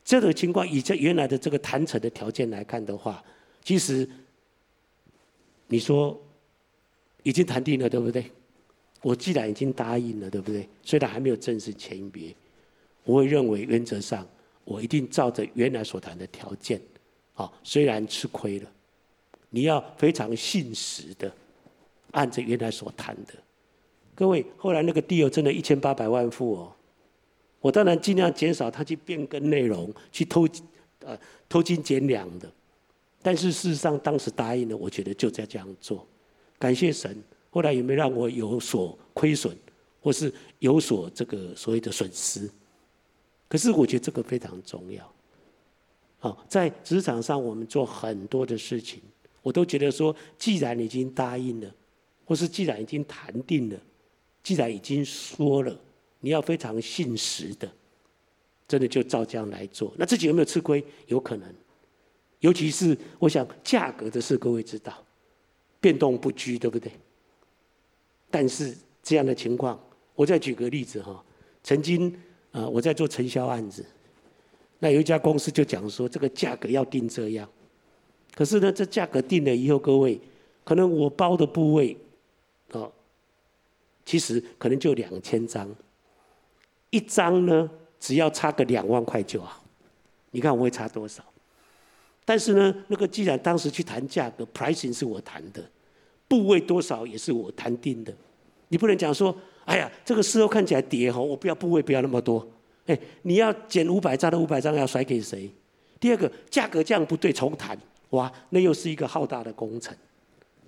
这种情况，以这原来的这个谈成的条件来看的话，其实你说已经谈定了，对不对？我既然已经答应了，对不对？虽然还没有正式签约，我会认为原则上我一定照着原来所谈的条件，啊，虽然吃亏了，你要非常信实的按着原来所谈的。各位，后来那个 deal 真的一千八百万付哦。我当然尽量减少他去变更内容，去偷，呃，偷斤减两的。但是事实上，当时答应了，我觉得就在这样做。感谢神，后来有没有让我有所亏损，或是有所这个所谓的损失？可是我觉得这个非常重要。好，在职场上我们做很多的事情，我都觉得说，既然已经答应了，或是既然已经谈定了，既然已经说了。你要非常信实的，真的就照这样来做。那自己有没有吃亏？有可能，尤其是我想价格的事，各位知道，变动不居，对不对？但是这样的情况，我再举个例子哈。曾经啊，我在做承销案子，那有一家公司就讲说，这个价格要定这样。可是呢，这价格定了以后，各位可能我包的部位，哦，其实可能就两千张。一张呢，只要差个两万块就好。你看我会差多少？但是呢，那个既然当时去谈价格，pricing 是我谈的，部位多少也是我谈定的。你不能讲说，哎呀，这个事后看起来跌哈，我不要部位不要那么多。哎，你要减五百张的五百张要甩给谁？第二个价格这样不对，重谈，哇，那又是一个浩大的工程。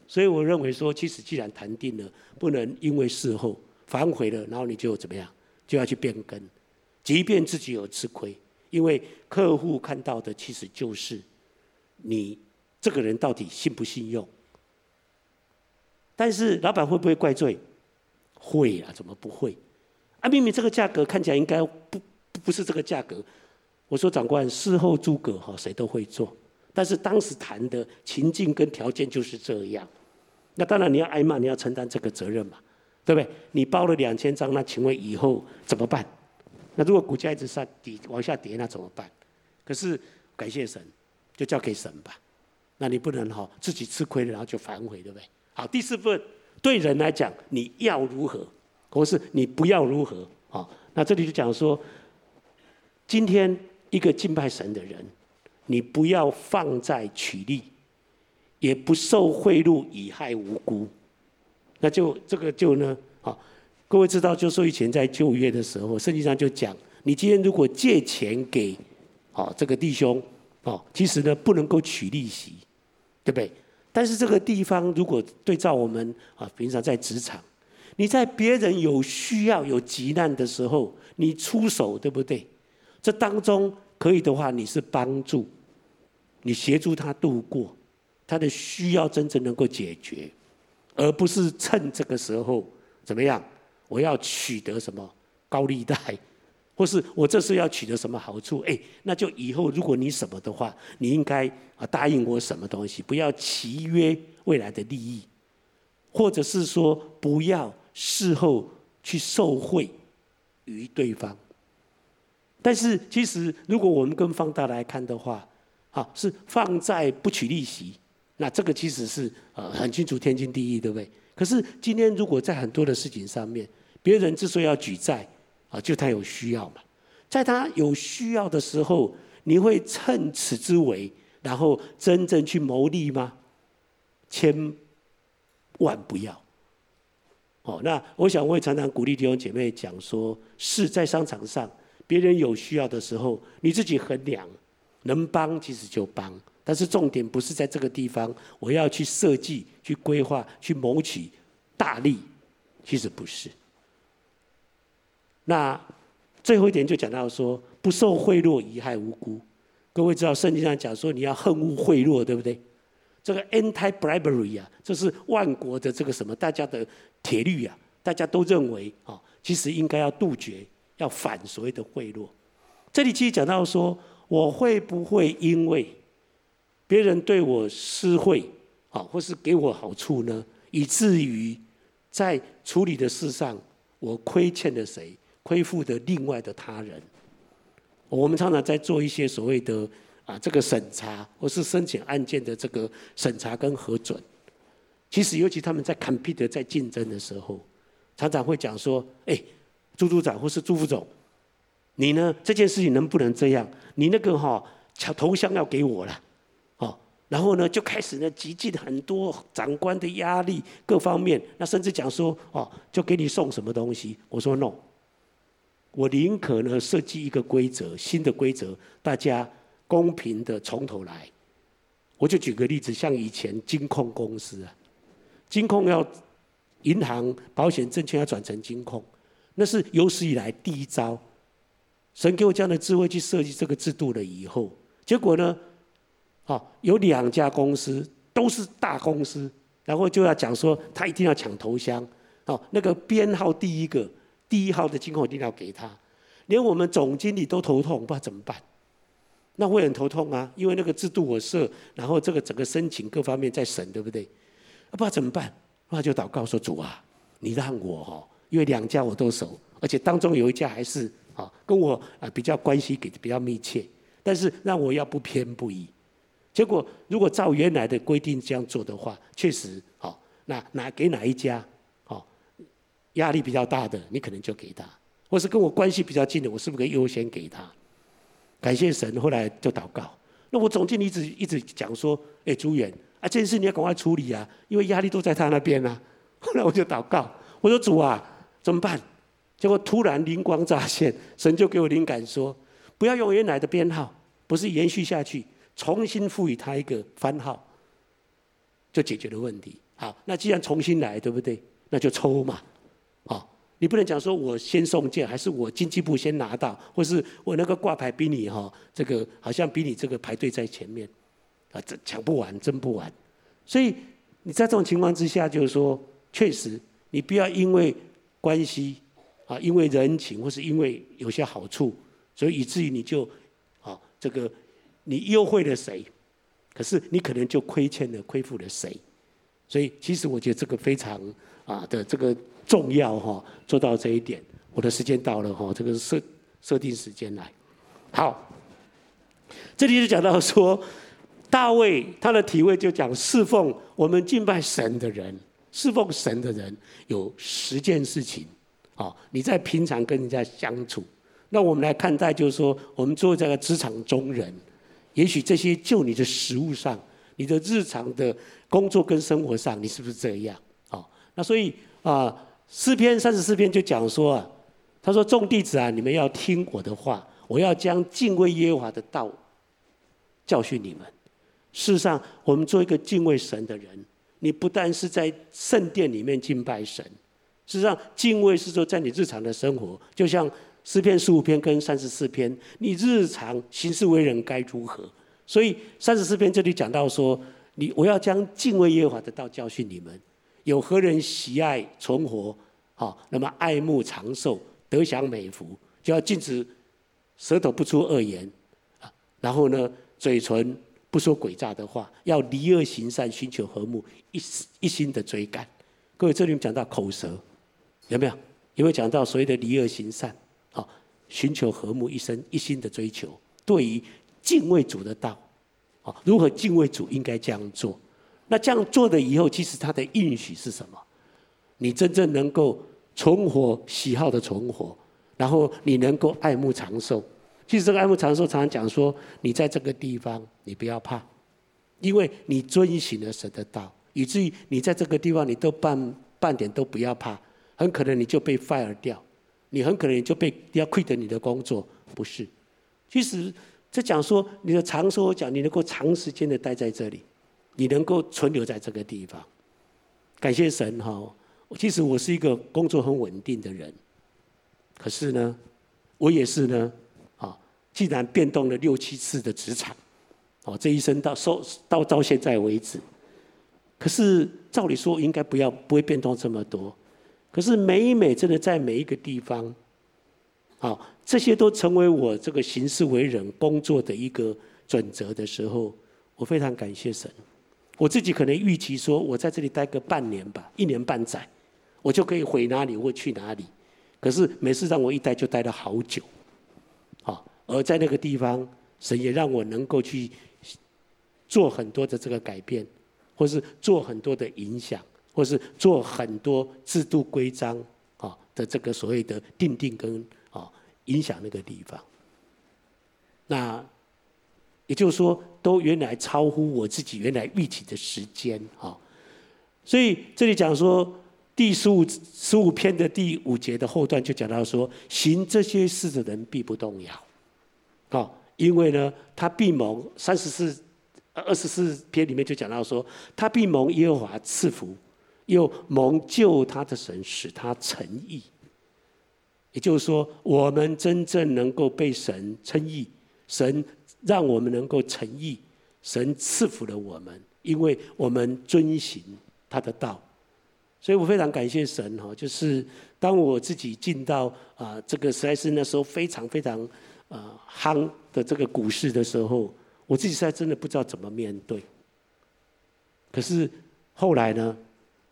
所以我认为说，其实既然谈定了，不能因为事后反悔了，然后你就怎么样？就要去变更，即便自己有吃亏，因为客户看到的其实就是你这个人到底信不信用。但是老板会不会怪罪？会啊，怎么不会？啊，明明这个价格看起来应该不不是这个价格。我说长官，事后诸葛哈，谁都会做，但是当时谈的情境跟条件就是这样。那当然你要挨骂，你要承担这个责任嘛。对不对？你包了两千张，那请问以后怎么办？那如果股价一直上底往下跌，那怎么办？可是感谢神，就交给神吧。那你不能哈自己吃亏了，然后就反悔，对不对？好，第四份对人来讲，你要如何，或是你不要如何？好，那这里就讲说，今天一个敬拜神的人，你不要放在取利，也不受贿赂以害无辜。那就这个就呢，好，各位知道，就说以前在旧约的时候，圣经上就讲，你今天如果借钱给，好，这个弟兄，哦，其实呢不能够取利息，对不对？但是这个地方如果对照我们啊，平常在职场，你在别人有需要、有急难的时候，你出手，对不对？这当中可以的话，你是帮助，你协助他度过他的需要，真正能够解决，而不是趁这个时候怎么样？我要取得什么高利贷，或是我这是要取得什么好处？哎，那就以后如果你什么的话，你应该啊答应我什么东西，不要契约未来的利益，或者是说不要事后去受贿于对方。但是其实如果我们跟放大来看的话，啊，是放债不取利息，那这个其实是呃很清楚天经地义，对不对？可是今天如果在很多的事情上面，别人之所以要举债，啊，就他有需要嘛。在他有需要的时候，你会趁此之危，然后真正去牟利吗？千万不要。哦，那我想我也常常鼓励弟兄姐妹讲说，是在商场上，别人有需要的时候，你自己衡量，能帮其实就帮。但是重点不是在这个地方，我要去设计、去规划、去谋取大利，其实不是。那最后一点就讲到说，不受贿赂，贻害无辜。各位知道圣经上讲说，你要恨恶贿赂，对不对？这个 anti-bribery 啊，这是万国的这个什么，大家的铁律啊，大家都认为啊，其实应该要杜绝，要反所谓的贿赂。这里其实讲到说，我会不会因为别人对我施惠啊，或是给我好处呢，以至于在处理的事上，我亏欠了谁？亏负的另外的他人，我们常常在做一些所谓的啊这个审查，或是申请案件的这个审查跟核准。其实，尤其他们在 compete 在竞争的时候，常常会讲说：“哎，朱组长或是朱副总，你呢这件事情能不能这样？你那个哈抢头香要给我了，然后呢就开始呢极尽很多长官的压力，各方面，那甚至讲说哦，就给你送什么东西。”我说 “no”。我宁可呢设计一个规则，新的规则，大家公平的从头来。我就举个例子，像以前金控公司啊，金控要银行、保险、证券要转成金控，那是有史以来第一招。神给我这样的智慧去设计这个制度了以后，结果呢，啊，有两家公司都是大公司，然后就要讲说他一定要抢头香，哦，那个编号第一个。第一号的金控一定要给他，连我们总经理都头痛，不知道怎么办。那会很头痛啊，因为那个制度我设，然后这个整个申请各方面在审，对不对？不知道怎么办，那就祷告说：“主啊，你让我哈，因为两家我都熟，而且当中有一家还是啊跟我啊比较关系给比较密切，但是让我要不偏不倚。结果如果照原来的规定这样做的话，确实好，那哪给哪一家？”好压力比较大的，你可能就给他；或是跟我关系比较近的，我是不是可以优先给他？感谢神，后来就祷告。那我总经理一直一直讲说：“哎，朱远啊，这件事你要赶快处理啊，因为压力都在他那边啊。(laughs) ”后来我就祷告，我说：“主啊，怎么办？”结果突然灵光乍现，神就给我灵感说：“不要用原来的编号，不是延续下去，重新赋予他一个番号，就解决了问题。”好，那既然重新来，对不对？那就抽嘛。好，你不能讲说我先送件，还是我经济部先拿到，或是我那个挂牌比你哈，这个好像比你这个排队在前面，啊，这抢不完，争不完。所以你在这种情况之下，就是说，确实你不要因为关系啊，因为人情，或是因为有些好处，所以以至于你就啊，这个你优惠了谁，可是你可能就亏欠了、亏负了谁。所以其实我觉得这个非常啊的这个。重要哈，做到这一点。我的时间到了哈，这个设设定时间来。好，这里就讲到说，大卫他的体会就讲侍奉我们敬拜神的人，侍奉神的人有十件事情。啊，你在平常跟人家相处，那我们来看待就是说，我们作为这个职场中人，也许这些就你的食物上，你的日常的工作跟生活上，你是不是这样？啊，那所以啊。诗篇三十四篇就讲说啊，他说众弟子啊，你们要听我的话，我要将敬畏耶和华的道教训你们。事实上，我们做一个敬畏神的人，你不但是在圣殿里面敬拜神，事实上敬畏是说在你日常的生活，就像诗篇十五篇跟三十四篇，你日常行事为人该如何？所以三十四篇这里讲到说，你我要将敬畏耶和华的道教训你们。有何人喜爱存活？好，那么爱慕长寿，得享美福，就要禁止舌头不出恶言，啊，然后呢，嘴唇不说诡诈的话，要离恶行善，寻求和睦，一一心的追赶。各位，这里面讲到口舌，有没有？有没有讲到所谓的离恶行善？寻求和睦，一生一心的追求。对于敬畏主的道，啊，如何敬畏主，应该这样做。那这样做的以后，其实他的应许是什么？你真正能够存活，喜好的存活，然后你能够爱慕长寿。其实这个爱慕长寿，常常讲说，你在这个地方，你不要怕，因为你遵循了神的道，以至于你在这个地方，你都半半点都不要怕，很可能你就被 fire 掉，你很可能就被要 quit 你的工作，不是？其实这讲说你的长寿，我讲你能够长时间的待在这里。你能够存留在这个地方，感谢神哈！其实我是一个工作很稳定的人，可是呢，我也是呢，啊，既然变动了六七次的职场，哦，这一生到收到到现在为止，可是照理说应该不要不会变动这么多，可是每每真的在每一个地方，啊，这些都成为我这个行事为人工作的一个准则的时候，我非常感谢神。我自己可能预期说，我在这里待个半年吧，一年半载，我就可以回哪里或去哪里。可是每次让我一待就待了好久，好，而在那个地方，神也让我能够去做很多的这个改变，或是做很多的影响，或是做很多制度规章啊的这个所谓的定定跟啊影响那个地方。那。也就是说，都原来超乎我自己原来预期的时间啊，所以这里讲说第十五十五篇的第五节的后段就讲到说，行这些事的人必不动摇，啊，因为呢，他必蒙三十四二十四篇里面就讲到说，他必蒙耶和华赐福，又蒙救他的神使他称义。也就是说，我们真正能够被神称义，神。让我们能够称义，神赐福了我们，因为我们遵行他的道，所以我非常感谢神哈。就是当我自己进到啊这个实在是那时候非常非常啊夯的这个股市的时候，我自己实在真的不知道怎么面对。可是后来呢，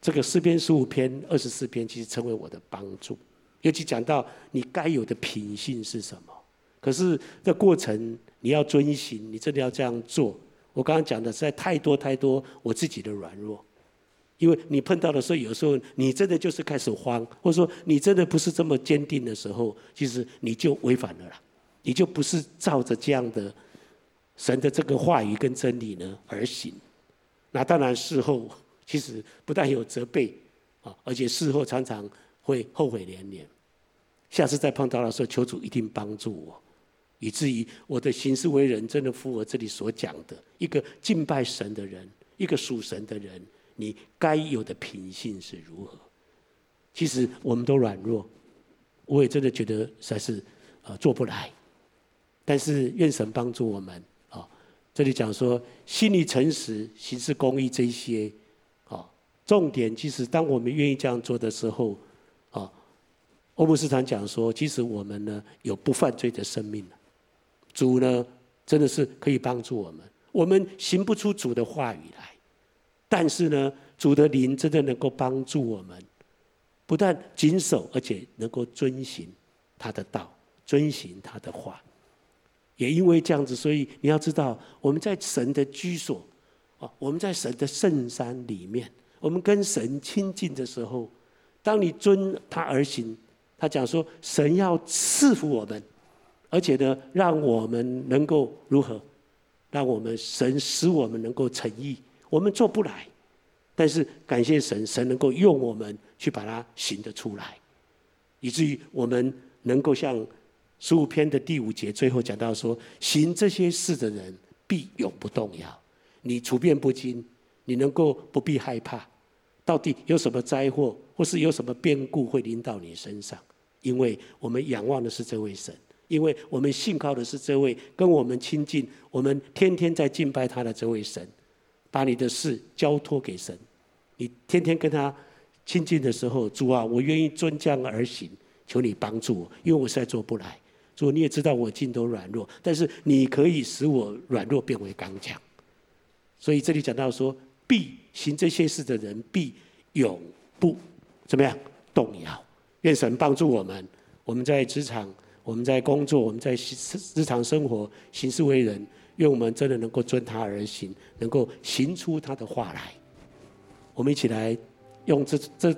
这个诗篇十五篇二十四篇其实成为我的帮助，尤其讲到你该有的品性是什么。可是这过程。你要遵循，你真的要这样做。我刚刚讲的实在太多太多我自己的软弱，因为你碰到的时候，有时候你真的就是开始慌，或者说你真的不是这么坚定的时候，其实你就违反了啦，你就不是照着这样的神的这个话语跟真理呢而行。那当然事后其实不但有责备啊，而且事后常常会后悔连连。下次再碰到的时候，求主一定帮助我。以至于我的行事为人，真的符合这里所讲的一个敬拜神的人，一个属神的人，你该有的品性是如何？其实我们都软弱，我也真的觉得实在是呃做不来。但是愿神帮助我们啊！这里讲说心里诚实，行事公义这些，重点其实当我们愿意这样做的时候啊，欧牧师常讲说，其实我们呢有不犯罪的生命。主呢，真的是可以帮助我们。我们行不出主的话语来，但是呢，主的灵真的能够帮助我们，不但谨守，而且能够遵行他的道，遵行他的话。也因为这样子，所以你要知道，我们在神的居所啊，我们在神的圣山里面，我们跟神亲近的时候，当你遵他而行，他讲说，神要赐福我们。而且呢，让我们能够如何？让我们神使我们能够诚意，我们做不来，但是感谢神，神能够用我们去把它行得出来，以至于我们能够像十五篇的第五节最后讲到说：行这些事的人必永不动摇。你处变不惊，你能够不必害怕，到底有什么灾祸或是有什么变故会临到你身上？因为我们仰望的是这位神，因为我们信靠的是这位跟我们亲近、我们天天在敬拜他的这位神。把你的事交托给神，你天天跟他亲近的时候，主啊，我愿意遵将而行，求你帮助我，因为我实在做不来。主，你也知道我尽都软弱，但是你可以使我软弱变为刚强。所以这里讲到说，必行这些事的人必永不怎么样动摇。愿神帮助我们，我们在职场，我们在工作，我们在日常生活行事为人。愿我们真的能够遵他而行，能够行出他的话来。我们一起来用这这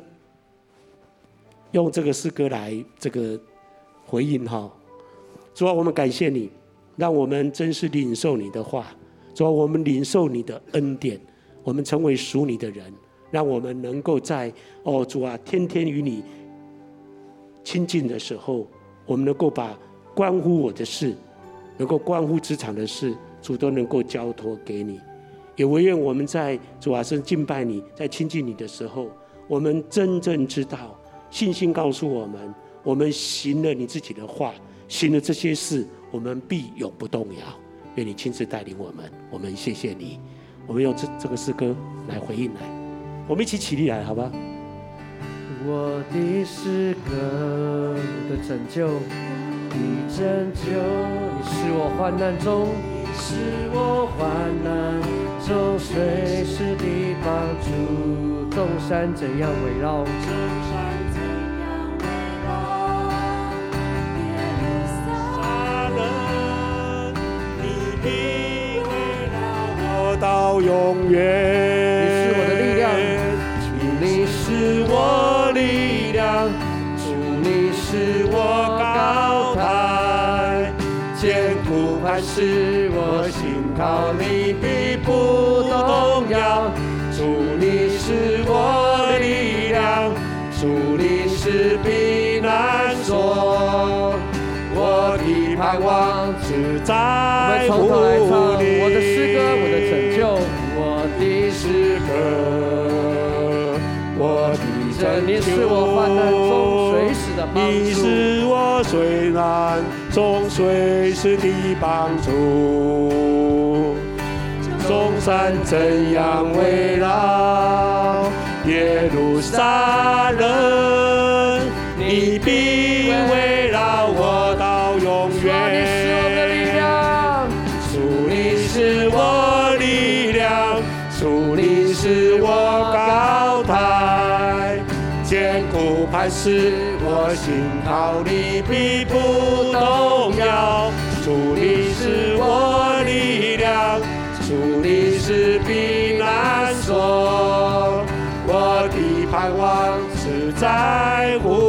用这个诗歌来这个回应哈。主啊，我们感谢你，让我们真是领受你的话。主啊，我们领受你的恩典，我们成为属你的人，让我们能够在哦主啊，天天与你亲近的时候，我们能够把关乎我的事，能够关乎职场的事。主都能够交托给你，也唯愿我们在主啊，是敬拜你，在亲近你的时候，我们真正知道，信心告诉我们，我们行了你自己的话，行了这些事，我们必永不动摇。愿你亲自带领我们，我们谢谢你。我们用这这个诗歌来回应来，我们一起起立来，好吧？我的诗歌的拯救，你拯救，你是我患难中。是我患难中随时的帮助，众山怎样围绕，永远。你是我的力量，主你是我力量，主你是我高台，坚固磐石。我信靠你，必不动摇。主你是我的力量，主你是避难所。我的盼望只在乎你。我的诗歌，我的拯救，歌，我的拯救。你是我患难中随时的帮助。你是我随难中随时的帮助，众山怎样围绕耶路撒冷，你必围是。我心靠你，必不动摇。主你是我力量，主你是避难所。我的盼望是在乎。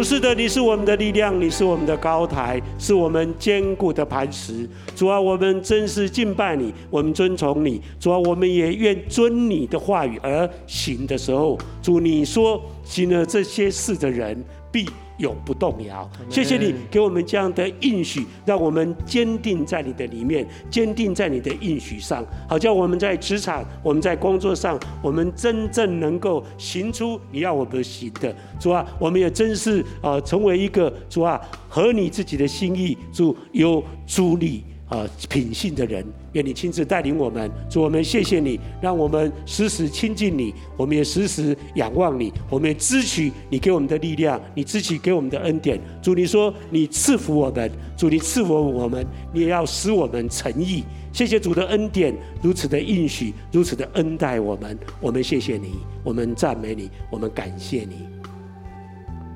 主是的，你是我们的力量，你是我们的高台，是我们坚固的磐石。主啊，我们真是敬拜你，我们尊崇你。主啊，我们也愿遵你的话语而行的时候，主你说行了这些事的人必。永不动摇。谢谢你给我们这样的应许，让我们坚定在你的里面，坚定在你的应许上，好叫我们在职场、我们在工作上，我们真正能够行出你要我们行的。主啊，我们也真是啊，成为一个主啊，合你自己的心意，主有助力。啊，品性的人，愿你亲自带领我们。主，我们谢谢你，让我们时时亲近你，我们也时时仰望你，我们也支取你给我们的力量，你支取给我们的恩典。主，你说你赐福我们，主，你赐福我们，你也要使我们诚意。谢谢主的恩典，如此的应许，如此的恩待我们。我们谢谢你，我们赞美你，我们感谢你。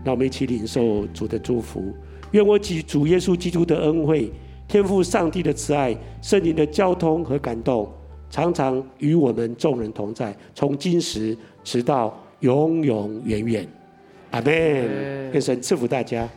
让我们一起领受主的祝福。愿我及主耶稣基督的恩惠。天赋上帝的慈爱、圣灵的交通和感动，常常与我们众人同在，从今时直到永永远远。阿门。愿神赐福大家。